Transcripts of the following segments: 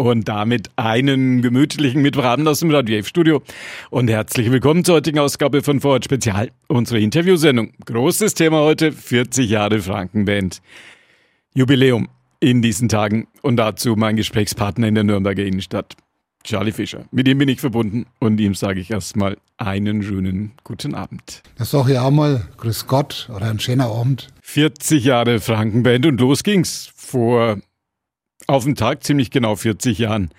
Und damit einen gemütlichen Mittwochabend aus dem Radio Studio und herzlich willkommen zur heutigen Ausgabe von Vorort Spezial, unsere Interviewsendung. Großes Thema heute, 40 Jahre Frankenband. Jubiläum in diesen Tagen und dazu mein Gesprächspartner in der Nürnberger Innenstadt, Charlie Fischer. Mit ihm bin ich verbunden und ihm sage ich erstmal einen schönen guten Abend. Das sage ich auch mal, grüß Gott oder ein schöner Abend. 40 Jahre Frankenband und los ging's vor auf den Tag ziemlich genau 40 Jahren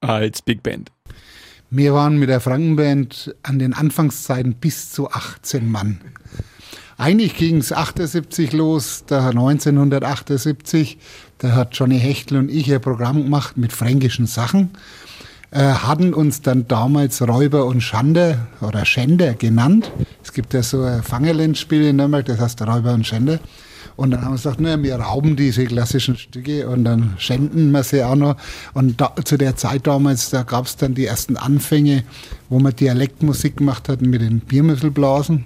als Big Band. Wir waren mit der Frankenband an den Anfangszeiten bis zu 18 Mann. Eigentlich ging es 78 los, da 1978, da hat Johnny Hechtel und ich ein Programm gemacht mit fränkischen Sachen, äh, hatten uns dann damals Räuber und Schande oder Schänder genannt. Es gibt ja so ein Fangerlandspiel in Nürnberg, das heißt Räuber und Schänder. Und dann haben wir gesagt, ne, wir rauben diese klassischen Stücke und dann schänden wir sie auch noch. Und da, zu der Zeit damals, da gab es dann die ersten Anfänge, wo man Dialektmusik gemacht hat mit den Biermüsselblasen.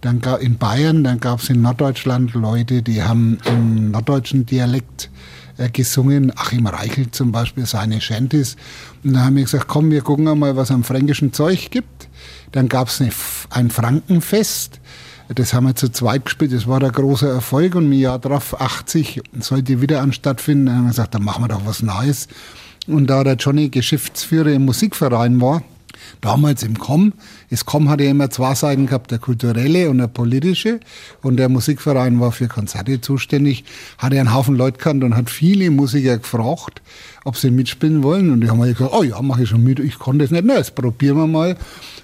Dann in Bayern, dann gab es in Norddeutschland Leute, die haben im norddeutschen Dialekt äh, gesungen, Achim Reichel zum Beispiel, seine Shanties. Und dann haben wir gesagt, komm, wir gucken mal, was am fränkischen Zeug gibt. Dann gab es ein Frankenfest das haben wir zu zweit gespielt, das war der große Erfolg und im Jahr drauf, 80, sollte wieder an stattfinden. Dann haben wir gesagt, dann machen wir doch was Neues. Und da der Johnny Geschäftsführer im Musikverein war, damals im Com. Das Com hatte immer zwei Seiten gehabt, der kulturelle und der politische. Und der Musikverein war für Konzerte zuständig. Hatte einen Haufen Leute gekannt und hat viele Musiker gefragt, ob sie mitspielen wollen. Und die haben gesagt, oh ja, mache ich schon mit. Ich konnte es nicht. Na, jetzt probieren wir mal.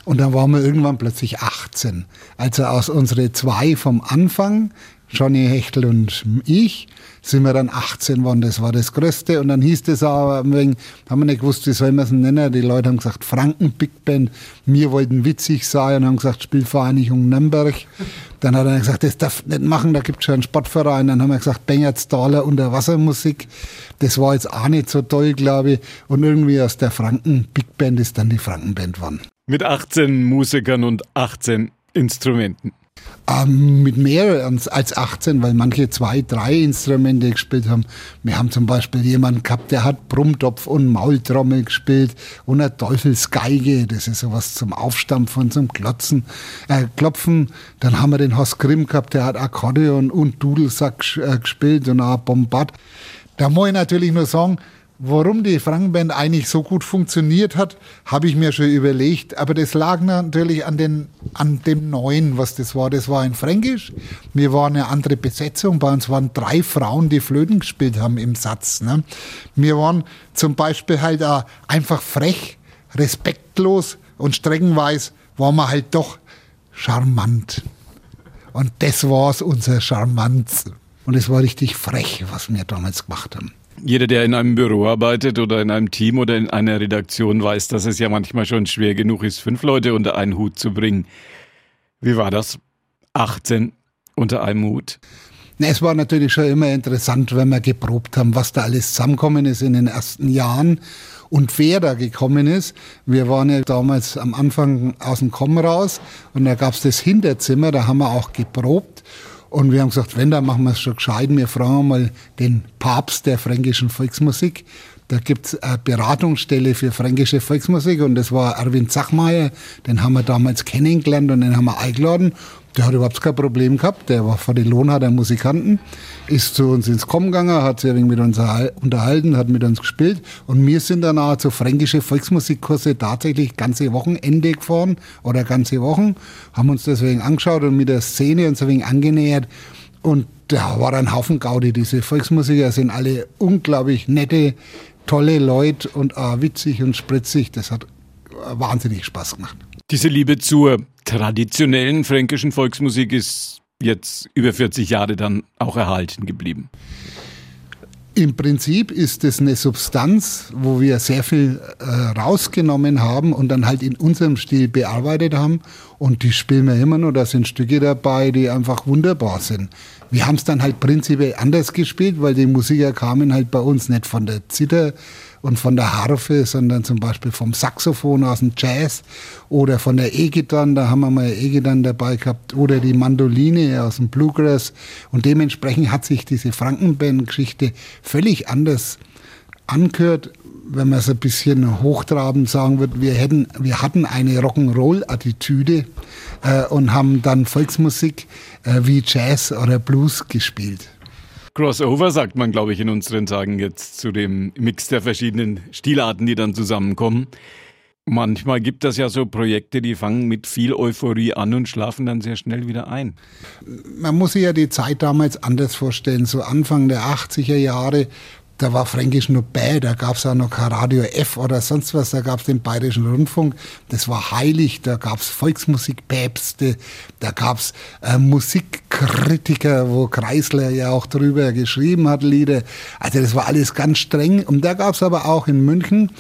Und dann waren wir irgendwann plötzlich 18. Also aus unsere zwei vom Anfang, Johnny Hechtel und ich, sind wir dann 18 geworden. Das war das Größte. Und dann hieß das aber, wegen, haben wir nicht gewusst, wie soll man es nennen. Die Leute haben gesagt, Franken Big Band. Wir wollten witzig sein und haben gesagt, Spielvereinigung Nürnberg. Dann hat er gesagt, das darf nicht machen, da gibt es schon einen Sportverein. Dann haben wir gesagt, Bengertstaler Unterwassermusik. Das war jetzt auch nicht so toll, glaube ich. Und irgendwie aus der Franken Big Band ist dann die Frankenband geworden. Mit 18 Musikern und 18 Instrumenten. Ähm, mit mehr als 18, weil manche zwei, drei Instrumente gespielt haben. Wir haben zum Beispiel jemanden gehabt, der hat Brummtopf und Maultrommel gespielt und eine Teufelsgeige, das ist sowas zum Aufstampfen, zum Klotzen, äh, Klopfen. Dann haben wir den Horst Grimm gehabt, der hat Akkordeon und Dudelsack äh, gespielt und auch Bombard. Da muss ich natürlich nur sagen, Warum die Frankenband eigentlich so gut funktioniert hat, habe ich mir schon überlegt. Aber das lag natürlich an, den, an dem Neuen, was das war. Das war in Fränkisch. Wir waren eine andere Besetzung. Bei uns waren drei Frauen, die Flöten gespielt haben im Satz. Ne? Wir waren zum Beispiel halt auch einfach frech, respektlos und streckenweise waren wir halt doch charmant. Und das war unser Charmanz. Und es war richtig frech, was wir damals gemacht haben. Jeder, der in einem Büro arbeitet oder in einem Team oder in einer Redaktion, weiß, dass es ja manchmal schon schwer genug ist, fünf Leute unter einen Hut zu bringen. Wie war das? 18 unter einem Hut. Es war natürlich schon immer interessant, wenn wir geprobt haben, was da alles zusammengekommen ist in den ersten Jahren und wer da gekommen ist. Wir waren ja damals am Anfang aus dem Komm raus und da gab es das Hinterzimmer, da haben wir auch geprobt. Und wir haben gesagt, wenn, dann machen wir es schon gescheit. Wir fragen mal den Papst der fränkischen Volksmusik. Da gibt es eine Beratungsstelle für fränkische Volksmusik und das war Erwin Zachmeier. Den haben wir damals kennengelernt und den haben wir eingeladen. Der hat überhaupt kein Problem gehabt. Der war vor den Lohnharder Musikanten, ist zu uns ins Kommen gegangen, hat sich mit uns unterhalten, hat mit uns gespielt. Und wir sind dann auch zu fränkische Volksmusikkurse tatsächlich ganze Wochenende gefahren oder ganze Wochen, haben uns deswegen angeschaut und mit der Szene uns ein wenig angenähert. Und da war ein Haufen Gaudi. Diese Volksmusiker sind alle unglaublich nette, tolle Leute und auch witzig und spritzig. Das hat wahnsinnig Spaß gemacht. Diese Liebe zur traditionellen fränkischen Volksmusik ist jetzt über 40 Jahre dann auch erhalten geblieben. Im Prinzip ist es eine Substanz, wo wir sehr viel äh, rausgenommen haben und dann halt in unserem Stil bearbeitet haben. Und die spielen wir immer noch. Da sind Stücke dabei, die einfach wunderbar sind. Wir haben es dann halt prinzipiell anders gespielt, weil die Musiker kamen halt bei uns nicht von der Zither und von der Harfe, sondern zum Beispiel vom Saxophon aus dem Jazz oder von der E-Gitarre, da haben wir mal E-Gitarre dabei gehabt, oder die Mandoline aus dem Bluegrass. Und dementsprechend hat sich diese Frankenband-Geschichte völlig anders angehört. wenn man es ein bisschen hochtrabend sagen wird, wir, hätten, wir hatten eine Rock'n'Roll-Attitüde äh, und haben dann Volksmusik äh, wie Jazz oder Blues gespielt. Crossover sagt man, glaube ich, in unseren Tagen jetzt zu dem Mix der verschiedenen Stilarten, die dann zusammenkommen. Manchmal gibt es ja so Projekte, die fangen mit viel Euphorie an und schlafen dann sehr schnell wieder ein. Man muss sich ja die Zeit damals anders vorstellen. So Anfang der 80er Jahre da war Fränkisch nur bäh, da gab es auch noch kein Radio F oder sonst was, da gab es den Bayerischen Rundfunk, das war heilig, da gab es Volksmusikpäpste, da gab es äh, Musikkritiker, wo Kreisler ja auch drüber geschrieben hat, Lieder. Also das war alles ganz streng. Und da gab es aber auch in München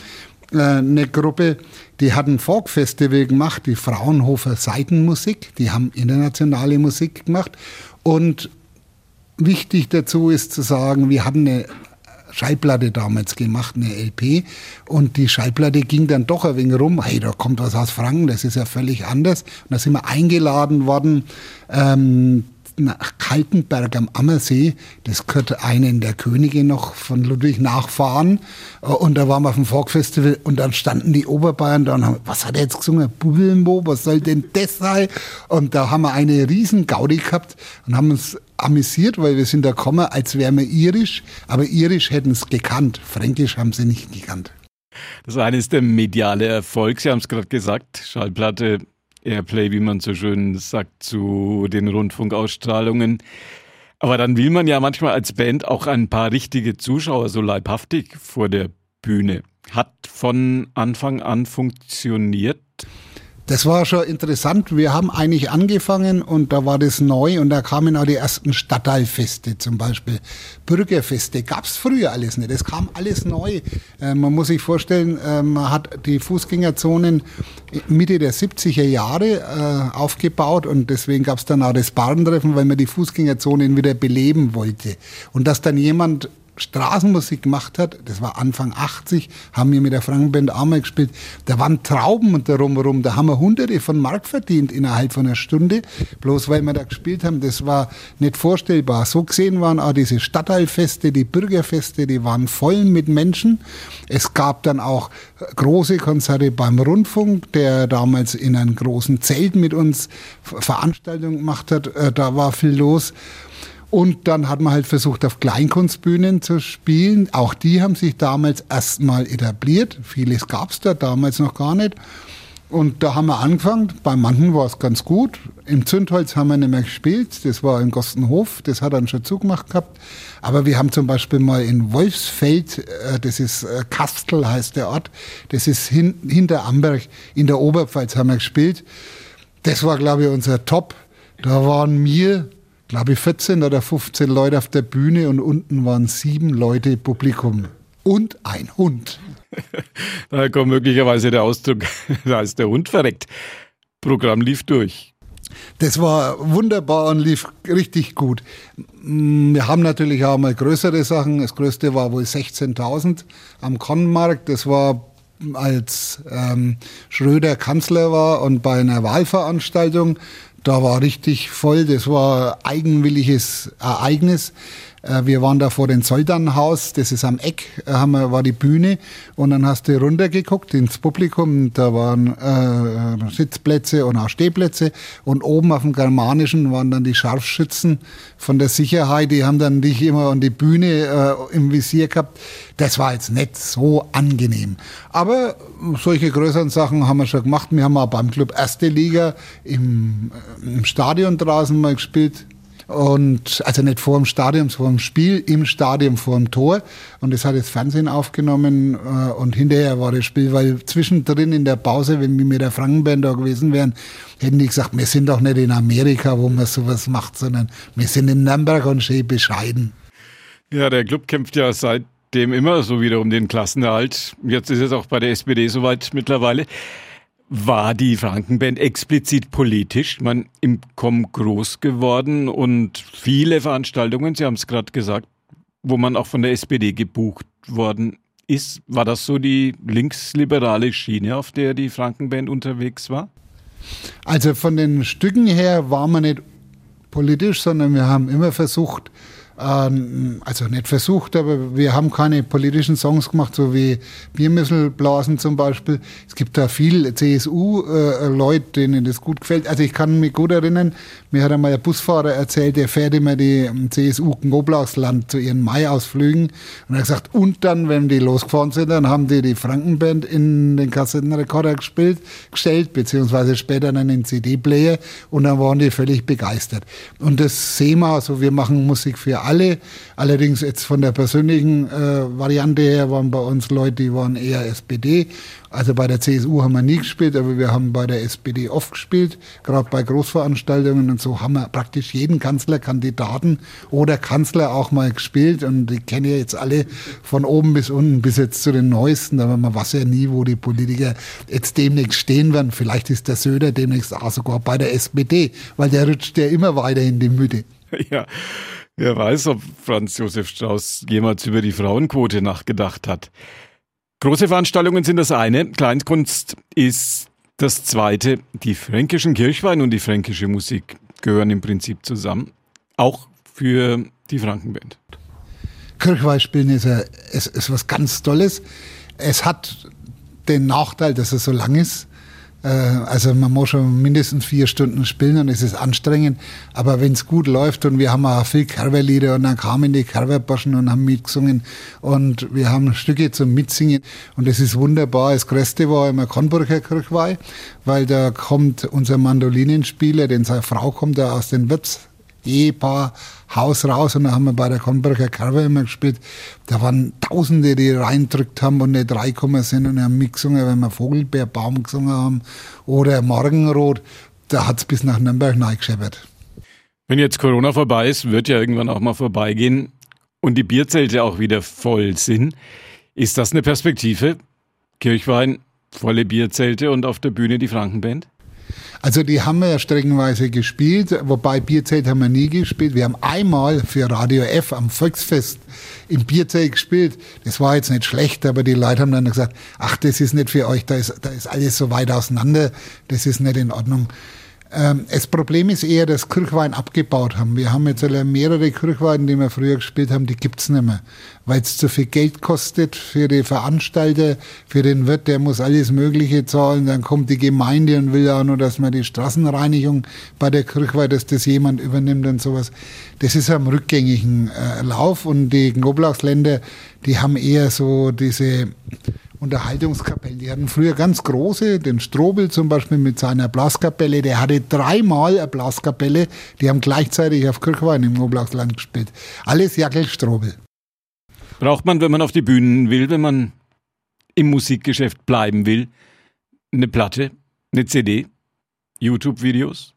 äh, eine Gruppe, die hatten Folkfestival gemacht, die Fraunhofer Seitenmusik, die haben internationale Musik gemacht und Wichtig dazu ist zu sagen, wir hatten eine Schallplatte damals gemacht, eine LP. Und die Schallplatte ging dann doch ein wenig rum. Hey, da kommt was aus Franken, das ist ja völlig anders. Und da sind wir eingeladen worden, ähm, nach Kaltenberg am Ammersee. Das gehört einen der Könige noch von Ludwig nachfahren. Und da waren wir auf dem Folkfestival und dann standen die Oberbayern da und haben, was hat er jetzt gesungen? Bubbelmo, was soll denn das sein? Und da haben wir eine riesen Gaudi gehabt und haben uns amüsiert, weil wir sind da gekommen, als wären wir irisch, aber irisch hätten es gekannt, fränkisch haben sie nicht gekannt. Das eine ist der mediale Erfolg, Sie haben es gerade gesagt, Schallplatte, Airplay, wie man so schön sagt, zu den Rundfunkausstrahlungen. Aber dann will man ja manchmal als Band auch ein paar richtige Zuschauer so leibhaftig vor der Bühne. Hat von Anfang an funktioniert. Das war schon interessant. Wir haben eigentlich angefangen und da war das neu und da kamen auch die ersten Stadtteilfeste zum Beispiel. Bürgerfeste gab's früher alles nicht. Das kam alles neu. Äh, man muss sich vorstellen, äh, man hat die Fußgängerzonen Mitte der 70er Jahre äh, aufgebaut und deswegen gab's dann auch das Barentreffen, weil man die Fußgängerzonen wieder beleben wollte. Und dass dann jemand Straßenmusik gemacht hat, das war Anfang 80, haben wir mit der Frankenband einmal gespielt, da waren Trauben und darum rum, da haben wir hunderte von Mark verdient innerhalb von einer Stunde, bloß weil wir da gespielt haben, das war nicht vorstellbar. So gesehen waren auch diese Stadtteilfeste, die Bürgerfeste, die waren voll mit Menschen. Es gab dann auch große Konzerte beim Rundfunk, der damals in einem großen Zelt mit uns Veranstaltungen gemacht hat, äh, da war viel los. Und dann hat man halt versucht, auf Kleinkunstbühnen zu spielen. Auch die haben sich damals erstmal etabliert. Vieles gab es da damals noch gar nicht. Und da haben wir angefangen. Bei manchen war es ganz gut. Im Zündholz haben wir nicht mehr gespielt. Das war in Gostenhof. Das hat dann schon zugemacht gehabt. Aber wir haben zum Beispiel mal in Wolfsfeld, äh, das ist äh, Kastel heißt der Ort, das ist hin, hinter Amberg in der Oberpfalz haben wir gespielt. Das war, glaube ich, unser Top. Da waren wir glaube ich, 14 oder 15 Leute auf der Bühne und unten waren sieben Leute Publikum und ein Hund. da kommt möglicherweise der Ausdruck, da ist der Hund verreckt. Programm lief durch. Das war wunderbar und lief richtig gut. Wir haben natürlich auch mal größere Sachen. Das größte war wohl 16.000 am Konnenmarkt. Das war als ähm, Schröder Kanzler war und bei einer Wahlveranstaltung. Da war richtig voll, das war eigenwilliges Ereignis. Äh, wir waren da vor dem Soldernhaus, das ist am Eck, äh, haben wir, war die Bühne und dann hast du runtergeguckt ins Publikum, da waren äh, Sitzplätze und auch Stehplätze und oben auf dem Germanischen waren dann die Scharfschützen von der Sicherheit, die haben dann dich immer an die Bühne äh, im Visier gehabt. Das war jetzt nicht so angenehm. Aber solche größeren Sachen haben wir schon gemacht. Wir haben auch beim Club Erste Liga im, äh, im Stadion draußen mal gespielt und also nicht vor dem Stadion, vor dem Spiel, im Stadion vor dem Tor. Und das hat das Fernsehen aufgenommen äh, und hinterher war das Spiel, weil zwischendrin in der Pause, wenn wir mit der Frankenband da gewesen wären, hätten die gesagt, wir sind doch nicht in Amerika, wo man sowas macht, sondern wir sind in Nürnberg und schön bescheiden. Ja, der Club kämpft ja seitdem immer so wieder um den Klassenerhalt. Jetzt ist es auch bei der SPD soweit mittlerweile. War die Frankenband explizit politisch? Man im Com groß geworden und viele Veranstaltungen, Sie haben es gerade gesagt, wo man auch von der SPD gebucht worden ist. War das so die linksliberale Schiene, auf der die Frankenband unterwegs war? Also von den Stücken her war man nicht politisch, sondern wir haben immer versucht, also nicht versucht, aber wir haben keine politischen Songs gemacht, so wie Biermüsselblasen zum Beispiel. Es gibt da viel CSU-Leute, äh, denen das gut gefällt. Also ich kann mich gut erinnern, mir hat einmal ein Busfahrer erzählt, der fährt immer die CSU Goblausland zu ihren Maiausflügen. Und er hat gesagt, und dann, wenn die losgefahren sind, dann haben die die Frankenband in den Kassettenrekorder gespielt, gestellt, beziehungsweise später dann in CD-Player und dann waren die völlig begeistert. Und das wir, also wir machen Musik für alle. Allerdings jetzt von der persönlichen äh, Variante her waren bei uns Leute, die waren eher SPD. Also bei der CSU haben wir nie gespielt, aber wir haben bei der SPD oft gespielt, gerade bei Großveranstaltungen und so haben wir praktisch jeden Kanzlerkandidaten oder Kanzler auch mal gespielt und die kennen ja jetzt alle von oben bis unten bis jetzt zu den neuesten, aber man weiß ja nie, wo die Politiker jetzt demnächst stehen werden. Vielleicht ist der Söder demnächst auch sogar bei der SPD, weil der rutscht ja immer weiter in die Mitte. Ja. Wer weiß, ob Franz Josef Strauß jemals über die Frauenquote nachgedacht hat. Große Veranstaltungen sind das eine, Kleinkunst ist das zweite. Die fränkischen Kirchwein und die fränkische Musik gehören im Prinzip zusammen, auch für die Frankenband. Kirchweih spielen ist, ist, ist was ganz Tolles. Es hat den Nachteil, dass es so lang ist. Äh, also man muss schon mindestens vier Stunden spielen und es ist anstrengend. Aber wenn es gut läuft und wir haben auch viel Kerberlieder und dann kamen die Kerberburschen und haben mitgesungen und wir haben Stücke zum Mitsingen und es ist wunderbar. Das Größte war immer Konburger Kirchweih, weil da kommt unser Mandolinenspieler, denn seine Frau kommt ja aus den Wirts Ehepaar Haus raus und da haben wir bei der Konberger Kerwe immer gespielt. Da waren Tausende, die reindrückt haben und nicht reingekommen sind und haben mitgesungen, wenn wir Vogelbeerbaum gesungen haben oder Morgenrot. Da hat es bis nach Nürnberg reingescheppert. Wenn jetzt Corona vorbei ist, wird ja irgendwann auch mal vorbeigehen und die Bierzelte auch wieder voll sind. Ist das eine Perspektive? Kirchwein, volle Bierzelte und auf der Bühne die Frankenband? Also die haben wir ja streckenweise gespielt, wobei Bierzelt haben wir nie gespielt. Wir haben einmal für Radio F am Volksfest im Bierzelt gespielt. Das war jetzt nicht schlecht, aber die Leute haben dann gesagt, ach, das ist nicht für euch, da ist, da ist alles so weit auseinander, das ist nicht in Ordnung. Ähm, das Problem ist eher, dass Kirchwein abgebaut haben. Wir haben jetzt mehrere Kirchweiden, die wir früher gespielt haben, die gibt's nicht mehr. Weil es zu viel Geld kostet für die Veranstalter, für den Wirt, der muss alles Mögliche zahlen. Dann kommt die Gemeinde und will auch nur, dass man die Straßenreinigung bei der Kirchweih, dass das jemand übernimmt und sowas. Das ist am rückgängigen äh, Lauf und die Knoblauchsländer, die haben eher so diese Unterhaltungskapellen. Die hatten früher ganz große, den Strobel zum Beispiel mit seiner Blaskapelle, der hatte dreimal eine Blaskapelle, die haben gleichzeitig auf Kirchwein im Knoblauchsland gespielt. Alles Jackel Strobel. Braucht man, wenn man auf die Bühnen will, wenn man im Musikgeschäft bleiben will, eine Platte, eine CD, YouTube-Videos?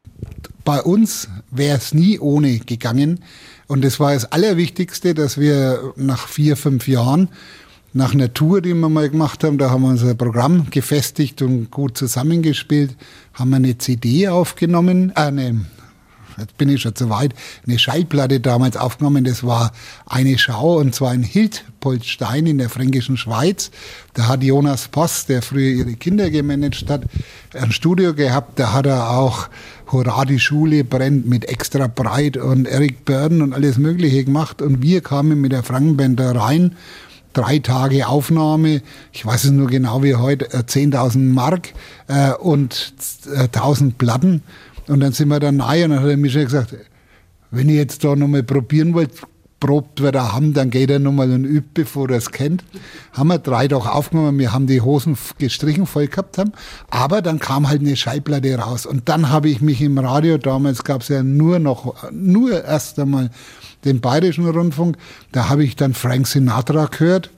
Bei uns wäre es nie ohne gegangen. Und das war das Allerwichtigste, dass wir nach vier, fünf Jahren nach einer Tour, die wir mal gemacht haben, da haben wir unser Programm gefestigt und gut zusammengespielt, haben wir eine CD aufgenommen, äh, eine, jetzt bin ich schon zu weit, eine Schallplatte damals aufgenommen, das war eine Schau und zwar in Hildpoltstein in der fränkischen Schweiz. Da hat Jonas Post, der früher ihre Kinder gemanagt hat, ein Studio gehabt, da hat er auch Hurra, die Schule brennt mit extra breit und Eric Burden und alles Mögliche gemacht. Und wir kamen mit der Frankenband da rein drei Tage Aufnahme, ich weiß es nur genau wie heute, 10.000 äh, Mark äh, und äh, 1.000 Platten. Und dann sind wir dann nahe und dann hat der Michel gesagt, wenn ihr jetzt da nochmal probieren wollt, probt wir da haben, dann geht er nochmal und übt, bevor er es kennt. Haben wir drei doch aufgenommen, wir haben die Hosen gestrichen voll gehabt haben, aber dann kam halt eine Schallplatte raus und dann habe ich mich im Radio, damals gab es ja nur noch, nur erst einmal den Bayerischen Rundfunk. Da habe ich dann Frank Sinatra gehört.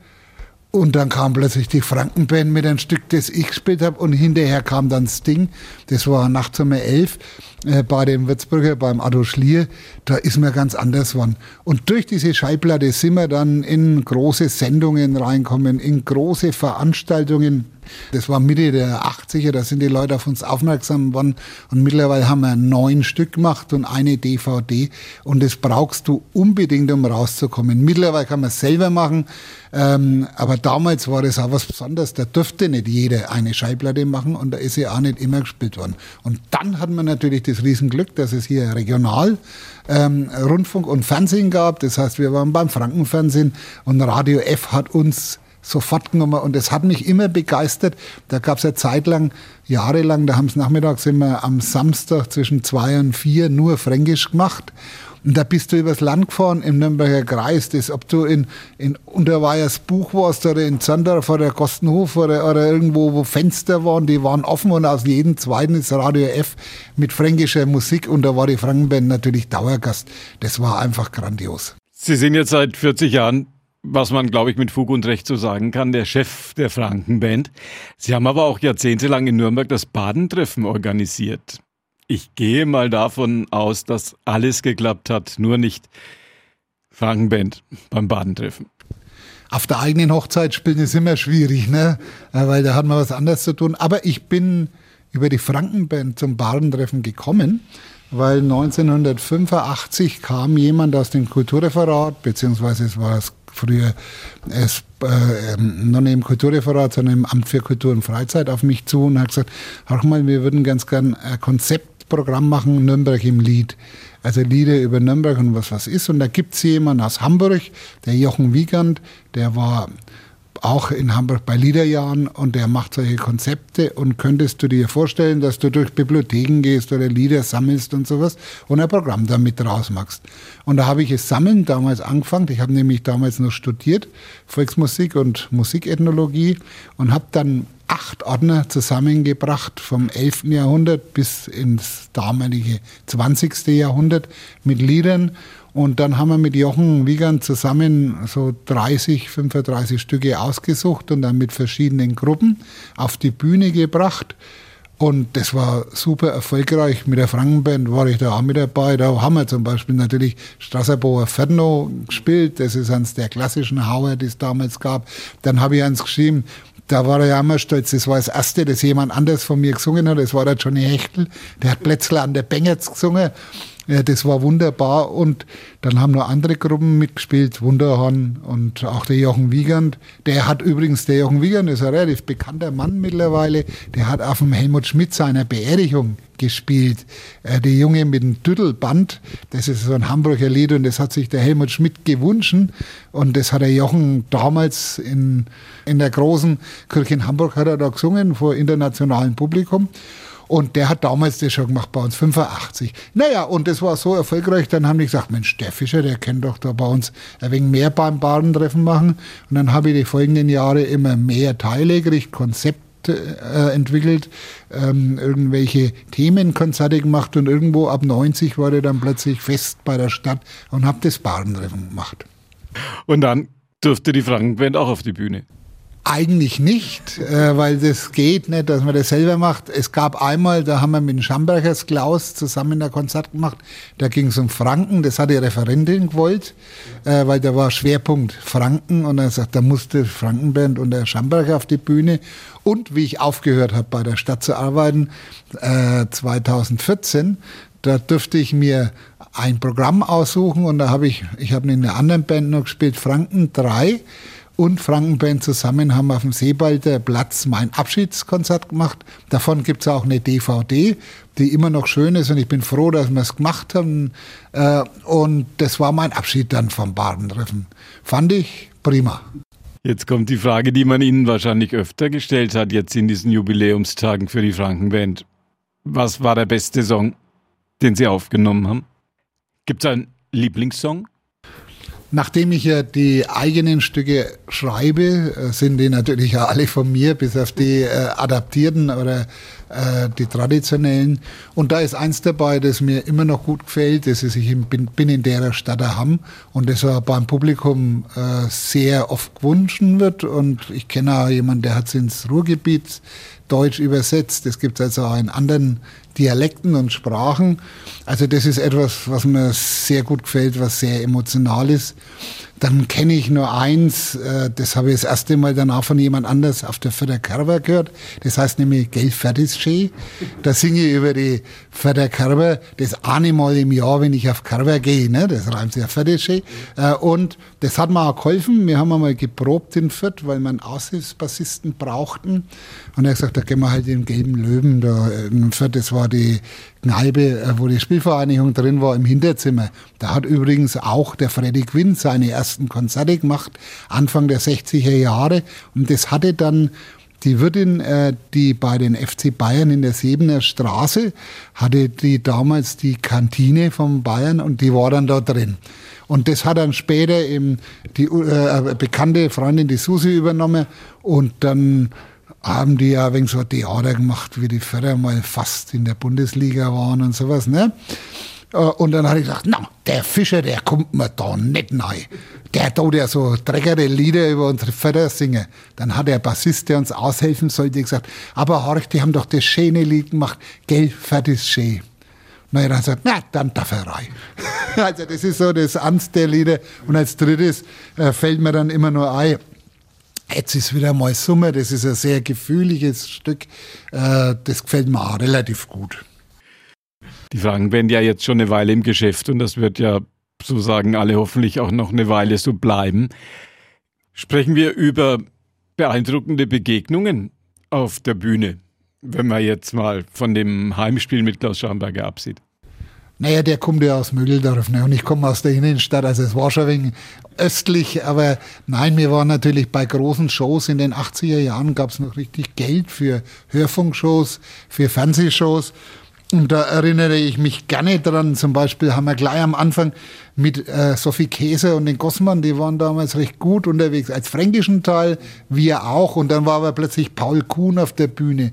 Und dann kam plötzlich die Frankenband mit einem Stück, das ich gespielt habe. Und hinterher kam dann Sting. Das war nachts um elf äh, bei dem Würzburger, beim Adolf Schlier. Da ist mir ganz anders geworden. Und durch diese Schallplatte sind wir dann in große Sendungen reinkommen, in große Veranstaltungen. Das war Mitte der 80er, da sind die Leute auf uns aufmerksam geworden und mittlerweile haben wir neun Stück gemacht und eine DVD und das brauchst du unbedingt, um rauszukommen. Mittlerweile kann man es selber machen, ähm, aber damals war das auch was Besonderes, da durfte nicht jeder eine Schallplatte machen und da ist sie auch nicht immer gespielt worden. Und dann hat man natürlich das Riesenglück, dass es hier regional ähm, Rundfunk und Fernsehen gab. Das heißt, wir waren beim Frankenfernsehen und Radio F hat uns sofort genommen und das hat mich immer begeistert. Da gab es ja zeitlang, jahrelang, da haben es nachmittags immer am Samstag zwischen zwei und vier nur Fränkisch gemacht. Und da bist du übers Land gefahren im Nürnberger Kreis, das, ob du in, in Unterweyers Buch warst oder in Zander vor der Kostenhof oder, oder irgendwo, wo Fenster waren, die waren offen und aus jedem zweiten ist Radio F mit fränkischer Musik und da war die Frankenband natürlich Dauergast. Das war einfach grandios. Sie sind jetzt seit 40 Jahren was man, glaube ich, mit Fug und Recht so sagen kann, der Chef der Frankenband. Sie haben aber auch jahrzehntelang in Nürnberg das Badentreffen organisiert. Ich gehe mal davon aus, dass alles geklappt hat, nur nicht Frankenband beim Badentreffen. Auf der eigenen Hochzeit spielen ist immer schwierig, ne? weil da hat man was anderes zu tun. Aber ich bin über die Frankenband zum Badentreffen gekommen, weil 1985 kam jemand aus dem Kulturreferat, beziehungsweise es war das früher es, äh, ähm, noch nicht im Kulturreferat, sondern im Amt für Kultur und Freizeit auf mich zu und hat gesagt, hör mal, wir würden ganz gern ein Konzeptprogramm machen, Nürnberg im Lied. Also Lieder über Nürnberg und was was ist. Und da gibt es jemanden aus Hamburg, der Jochen Wiegand, der war auch in Hamburg bei Liederjahren und der macht solche Konzepte und könntest du dir vorstellen, dass du durch Bibliotheken gehst oder Lieder sammelst und sowas und ein Programm damit draus machst. Und da habe ich es sammeln damals angefangen. Ich habe nämlich damals noch studiert, Volksmusik und Musikethnologie und habe dann acht Ordner zusammengebracht vom 11. Jahrhundert bis ins damalige 20. Jahrhundert mit Liedern und dann haben wir mit Jochen Wiegand zusammen so 30, 35 Stücke ausgesucht und dann mit verschiedenen Gruppen auf die Bühne gebracht. Und das war super erfolgreich. Mit der Frankenband war ich da auch mit dabei. Da haben wir zum Beispiel natürlich Strasserboer Ferno gespielt. Das ist eines der klassischen Hauer, die es damals gab. Dann habe ich eins geschrieben, da war er ja immer stolz. Das war das erste, das jemand anders von mir gesungen hat. Das war der Johnny Hechtel. Der hat plötzlich an der Bengerts gesungen. Ja, das war wunderbar und dann haben noch andere Gruppen mitgespielt, Wunderhorn und auch der Jochen Wiegand. Der hat übrigens, der Jochen Wiegand ist ein relativ bekannter Mann mittlerweile, der hat auf dem Helmut Schmidt seiner Beerdigung gespielt. Äh, der Junge mit dem Düdelband, das ist so ein Hamburger Lied und das hat sich der Helmut Schmidt gewünscht und das hat der Jochen damals in, in der großen Kirche in Hamburg hat er da gesungen vor internationalem Publikum. Und der hat damals das schon gemacht bei uns, 85. Naja, und das war so erfolgreich, dann haben die gesagt, Mensch, der Fischer, der kann doch da bei uns ein wenig mehr beim Badentreffen machen. Und dann habe ich die folgenden Jahre immer mehr Teile gekriegt, Konzepte äh, entwickelt, ähm, irgendwelche Themenkonzerte gemacht und irgendwo ab 90 war ich dann plötzlich fest bei der Stadt und habe das Badentreffen gemacht. Und dann durfte die Frankenband auch auf die Bühne. Eigentlich nicht, äh, weil das geht nicht, dass man das selber macht. Es gab einmal, da haben wir mit dem Schambergers Klaus zusammen ein Konzert gemacht, da ging es um Franken, das hat die Referentin gewollt, äh, weil da war Schwerpunkt Franken. Und er sagt, da musste Frankenband und der Schamberger auf die Bühne. Und wie ich aufgehört habe bei der Stadt zu arbeiten, äh, 2014, da dürfte ich mir ein Programm aussuchen. Und da habe ich, ich habe in einer anderen Band noch gespielt, Franken 3 und Frankenband zusammen haben auf dem Seebalder Platz mein Abschiedskonzert gemacht. Davon gibt es auch eine DVD, die immer noch schön ist und ich bin froh, dass wir es gemacht haben. Äh, und das war mein Abschied dann vom Badentreffen. Fand ich prima. Jetzt kommt die Frage, die man Ihnen wahrscheinlich öfter gestellt hat, jetzt in diesen Jubiläumstagen für die Frankenband. Was war der beste Song, den Sie aufgenommen haben? Gibt es einen Lieblingssong? Nachdem ich ja die eigenen Stücke schreibe, äh, sind die natürlich ja alle von mir, bis auf die äh, adaptierten oder äh, die traditionellen. Und da ist eins dabei, das mir immer noch gut gefällt, das ist, ich bin, bin in der Stadt Hamm und das war beim Publikum äh, sehr oft gewünscht wird. Und ich kenne auch jemanden, der hat es ins Ruhrgebiet Deutsch übersetzt. Es gibt also auch in anderen Dialekten und Sprachen. Also das ist etwas, was mir sehr gut gefällt, was sehr emotional ist. Dann kenne ich nur eins, äh, das habe ich das erste Mal danach von jemand anders auf der Förderkerber gehört. Das heißt nämlich Geld Fertisschee. Da singe ich über die Förderkerber das eine Mal im Jahr, wenn ich auf Kerber gehe. Ne? Das reimt sich ja Fertisschee. Äh, und das hat mir auch geholfen. Wir haben einmal geprobt in Fürth, weil wir einen Aushilfsbassisten brauchten. Und er hat gesagt, da gehen wir halt den Gelben Löwen da in Fürth. Das war die Kneipe, äh, wo die Spielvereinigung drin war, im Hinterzimmer. Da hat übrigens auch der Freddy Quinn seine ersten Konzerte gemacht, Anfang der 60er Jahre. Und das hatte dann die Wirtin, äh, die bei den FC Bayern in der Sebener Straße, hatte die damals die Kantine von Bayern und die war dann da drin. Und das hat dann später eben die äh, bekannte Freundin, die Susi, übernommen. Und dann haben die ja wegen so Theater gemacht, wie die Förder mal fast in der Bundesliga waren und sowas, ne? Äh, und dann habe ich gesagt, na, der Fischer, der kommt mir da nicht rein. Der tut ja so dreckere Lieder über unsere Förder singen. Dann hat der Bassist, der uns aushelfen sollte, gesagt, aber Horch, die haben doch das schöne Lied gemacht, gell, fertig schön. Na, dann sagt, na, dann darf er rein. also das ist so das Angst der Lieder. Und als drittes äh, fällt mir dann immer nur ein, Jetzt ist wieder mal Sommer, das ist ein sehr gefühliges Stück. Äh, das gefällt mir auch relativ gut. Die Fragen werden ja jetzt schon eine Weile im Geschäft und das wird ja, so sagen alle, hoffentlich auch noch eine Weile so bleiben. Sprechen wir über beeindruckende Begegnungen auf der Bühne, wenn man jetzt mal von dem Heimspiel mit Klaus Schamberger absieht. Naja, der kommt ja aus Mögeldorf ne? und ich komme aus der Innenstadt, also es war schon ein wenig östlich, aber nein, wir waren natürlich bei großen Shows in den 80er Jahren, gab es noch richtig Geld für Hörfunkshows, für Fernsehshows und da erinnere ich mich gerne dran. Zum Beispiel haben wir gleich am Anfang mit äh, Sophie Käse und den Gossmann, die waren damals recht gut unterwegs, als fränkischen Teil, wir auch. Und dann war aber plötzlich Paul Kuhn auf der Bühne.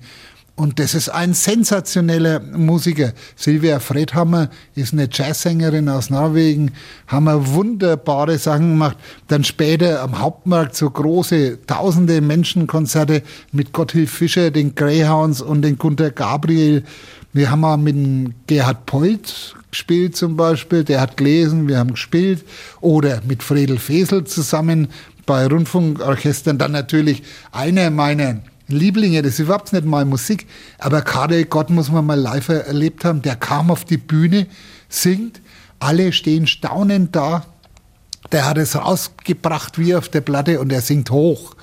Und das ist ein sensationeller Musiker. Silvia Fredhammer ist eine Jazzsängerin aus Norwegen, haben wunderbare Sachen gemacht. Dann später am Hauptmarkt so große, tausende Menschenkonzerte mit Gotthilf Fischer, den Greyhounds und den Gunter Gabriel. Wir haben mal mit Gerhard Polt gespielt zum Beispiel, der hat gelesen, wir haben gespielt. Oder mit Fredel Fesel zusammen bei Rundfunkorchestern. Dann natürlich einer meiner Lieblinge, das ist überhaupt nicht mal Musik, aber Karel Gott muss man mal live erlebt haben, der kam auf die Bühne, singt, alle stehen staunend da, der hat es rausgebracht wie auf der Platte und er singt hoch.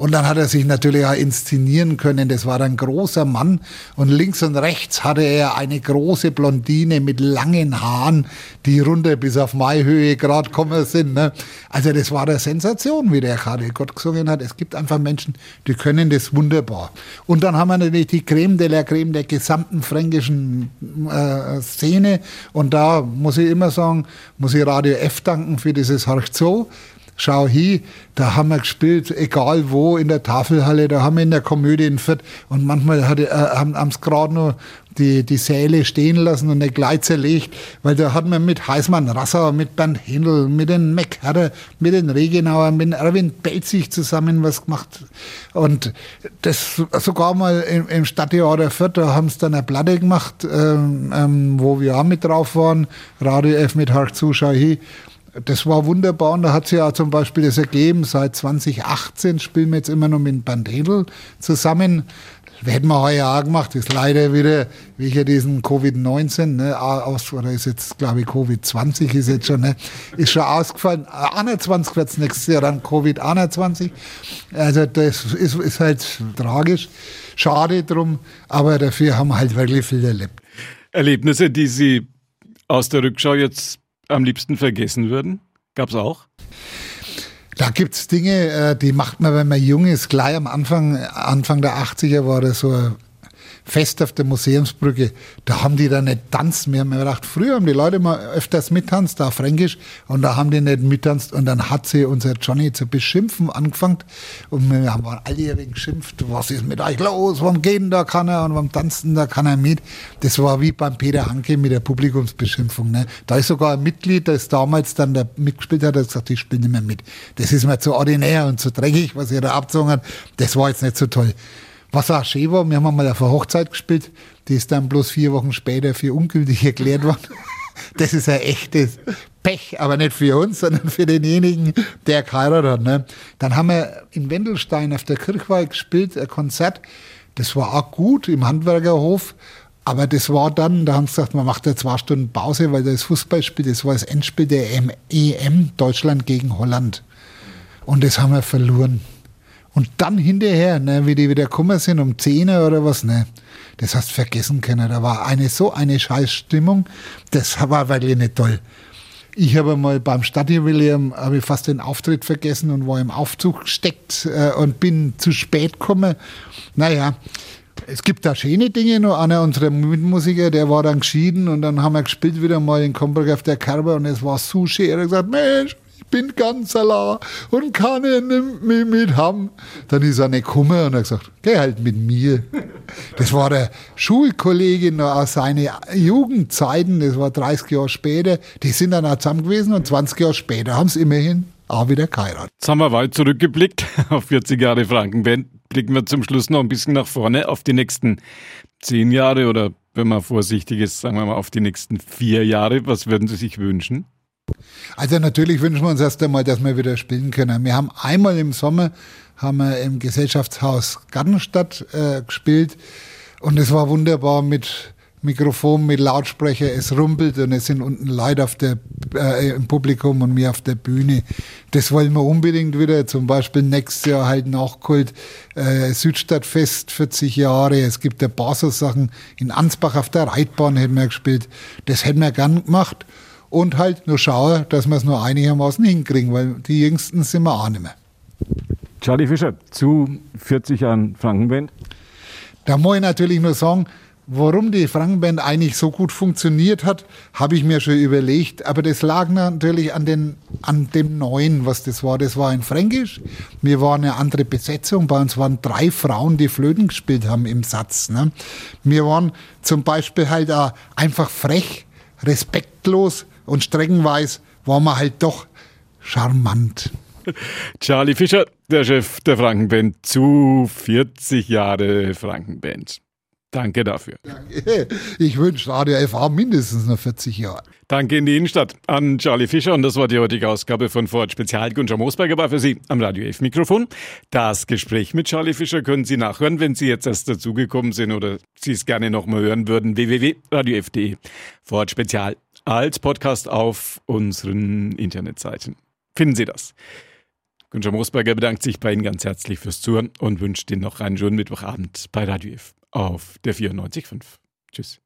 Und dann hat er sich natürlich auch inszenieren können. Das war ein großer Mann. Und links und rechts hatte er eine große Blondine mit langen Haaren, die runter bis auf Maihöhe gerade kommen sind. Ne? Also das war eine Sensation, wie der Karel Gott gesungen hat. Es gibt einfach Menschen, die können das wunderbar. Und dann haben wir natürlich die Creme de la Creme der gesamten fränkischen äh, Szene. Und da muss ich immer sagen, muss ich Radio F danken für dieses Horch so schau hin, da haben wir gespielt, egal wo, in der Tafelhalle, da haben wir in der Komödie in Fürth. Und manchmal hat, äh, haben sie gerade noch die, die Säle stehen lassen und nicht gleich zerlegt, weil da hat man mit Heißmann Rassauer, mit Bernd Händel, mit den McHerre, mit den Regenauer, mit Erwin Belzig zusammen was gemacht. Und das sogar mal im, im Stadttheater Fürth, da haben sie dann eine Platte gemacht, ähm, ähm, wo wir auch mit drauf waren, Radio F mit Hark Zuschau hin das war wunderbar und da hat sich ja zum Beispiel das ergeben, seit 2018 spielen wir jetzt immer noch mit Bandedel zusammen. Das hätten wir heuer auch gemacht, ist leider wieder wegen diesen Covid-19, ne, aus, oder ist jetzt, glaube ich, Covid-20 ist jetzt schon, ne, ist schon ausgefallen. 21 wird es nächstes Jahr dann Covid-21. Also das ist, ist halt tragisch, schade drum, aber dafür haben wir halt wirklich viel erlebt. Erlebnisse, die Sie aus der Rückschau jetzt am liebsten vergessen würden? Gab's auch? Da gibt's Dinge, äh, die macht man, wenn man jung ist. Gleich am Anfang, Anfang der 80er war das so Fest auf der Museumsbrücke, da haben die da nicht tanzt. Wir haben gedacht, früher haben die Leute mal öfters mittanzt, da Fränkisch, und da haben die nicht mittanzt. Und dann hat sie unser Johnny zu beschimpfen angefangen. Und wir haben alljährig geschimpft, was ist mit euch los? Warum gehen da keiner und warum tanzen da keiner mit? Das war wie beim Peter Hanke mit der Publikumsbeschimpfung. Ne? Da ist sogar ein Mitglied, das damals dann da mitgespielt hat, hat gesagt, ich spiele nicht mehr mit. Das ist mir zu ordinär und zu dreckig, was ihr da abgezogen habt. Das war jetzt nicht so toll. Was auch schön war, wir haben einmal auf einer Hochzeit gespielt, die ist dann bloß vier Wochen später für ungültig erklärt worden. Das ist ein echtes Pech, aber nicht für uns, sondern für denjenigen, der geheiratet hat. Ne? Dann haben wir in Wendelstein auf der Kirchweih gespielt, ein Konzert. Das war auch gut im Handwerkerhof. Aber das war dann, da haben sie gesagt, man macht ja zwei Stunden Pause, weil das Fußballspiel, das war das Endspiel der EM, e Deutschland gegen Holland. Und das haben wir verloren. Und dann hinterher, ne, wie die wieder gekommen sind, um 10 oder was, ne, das hast du vergessen können. Da war eine so eine Scheißstimmung, das war wirklich nicht toll. Ich habe mal beim Stadtjubiläum habe ich fast den Auftritt vergessen und war im Aufzug gesteckt äh, und bin zu spät gekommen. Naja, es gibt da schöne Dinge. Nur einer unserer Mitmusiker, der war dann geschieden und dann haben wir gespielt wieder mal in Komberg auf der Kerbe und es war so schön. Er hat gesagt, Mensch, bin ganz allein und kann nicht mehr mit haben. Dann ist er nicht gekommen und hat gesagt, geh halt mit mir. Das war der Schulkollege noch aus seinen Jugendzeiten, das war 30 Jahre später. Die sind dann auch zusammen gewesen und 20 Jahre später haben sie immerhin auch wieder geheiratet. Jetzt haben wir weit zurückgeblickt auf 40 Jahre Frankenband. Blicken wir zum Schluss noch ein bisschen nach vorne auf die nächsten zehn Jahre oder wenn man vorsichtig ist, sagen wir mal auf die nächsten vier Jahre. Was würden Sie sich wünschen? Also natürlich wünschen wir uns erst einmal, dass wir wieder spielen können. Wir haben einmal im Sommer haben wir im Gesellschaftshaus Gartenstadt äh, gespielt und es war wunderbar mit Mikrofon, mit Lautsprecher. Es rumpelt und es sind unten Leute auf der, äh, im Publikum und mir auf der Bühne. Das wollen wir unbedingt wieder. Zum Beispiel nächstes Jahr halt nachgeholt. Äh, Südstadtfest 40 Jahre. Es gibt ein paar so Sachen. In Ansbach auf der Reitbahn hätten wir gespielt. Das hätten wir gern gemacht und halt nur schauen, dass wir es nur einigermaßen hinkriegen, weil die Jüngsten sind wir auch nicht mehr. Charlie Fischer, zu 40 Jahren Frankenband? Da muss ich natürlich nur sagen, warum die Frankenband eigentlich so gut funktioniert hat, habe ich mir schon überlegt. Aber das lag natürlich an, den, an dem Neuen, was das war. Das war in Fränkisch. Wir waren eine andere Besetzung. Bei uns waren drei Frauen, die Flöten gespielt haben im Satz. Ne? Wir waren zum Beispiel halt auch einfach frech, respektlos und streckenweise waren wir halt doch charmant. Charlie Fischer, der Chef der Frankenband, zu 40 Jahre Frankenband. Danke dafür. Danke. Ich wünsche Radio FA mindestens noch 40 Jahre. Danke in die Innenstadt an Charlie Fischer und das war die heutige Ausgabe von Ford Spezial. Gunter Moosberger war für Sie am Radio F Mikrofon. Das Gespräch mit Charlie Fischer können Sie nachhören, wenn Sie jetzt erst dazugekommen sind oder Sie es gerne nochmal hören würden. www.radiof.de Ford Spezial als Podcast auf unseren Internetseiten. Finden Sie das. Günther Moosberger bedankt sich bei Ihnen ganz herzlich fürs Zuhören und wünscht Ihnen noch einen schönen Mittwochabend bei Radio F auf der 94.5. Tschüss.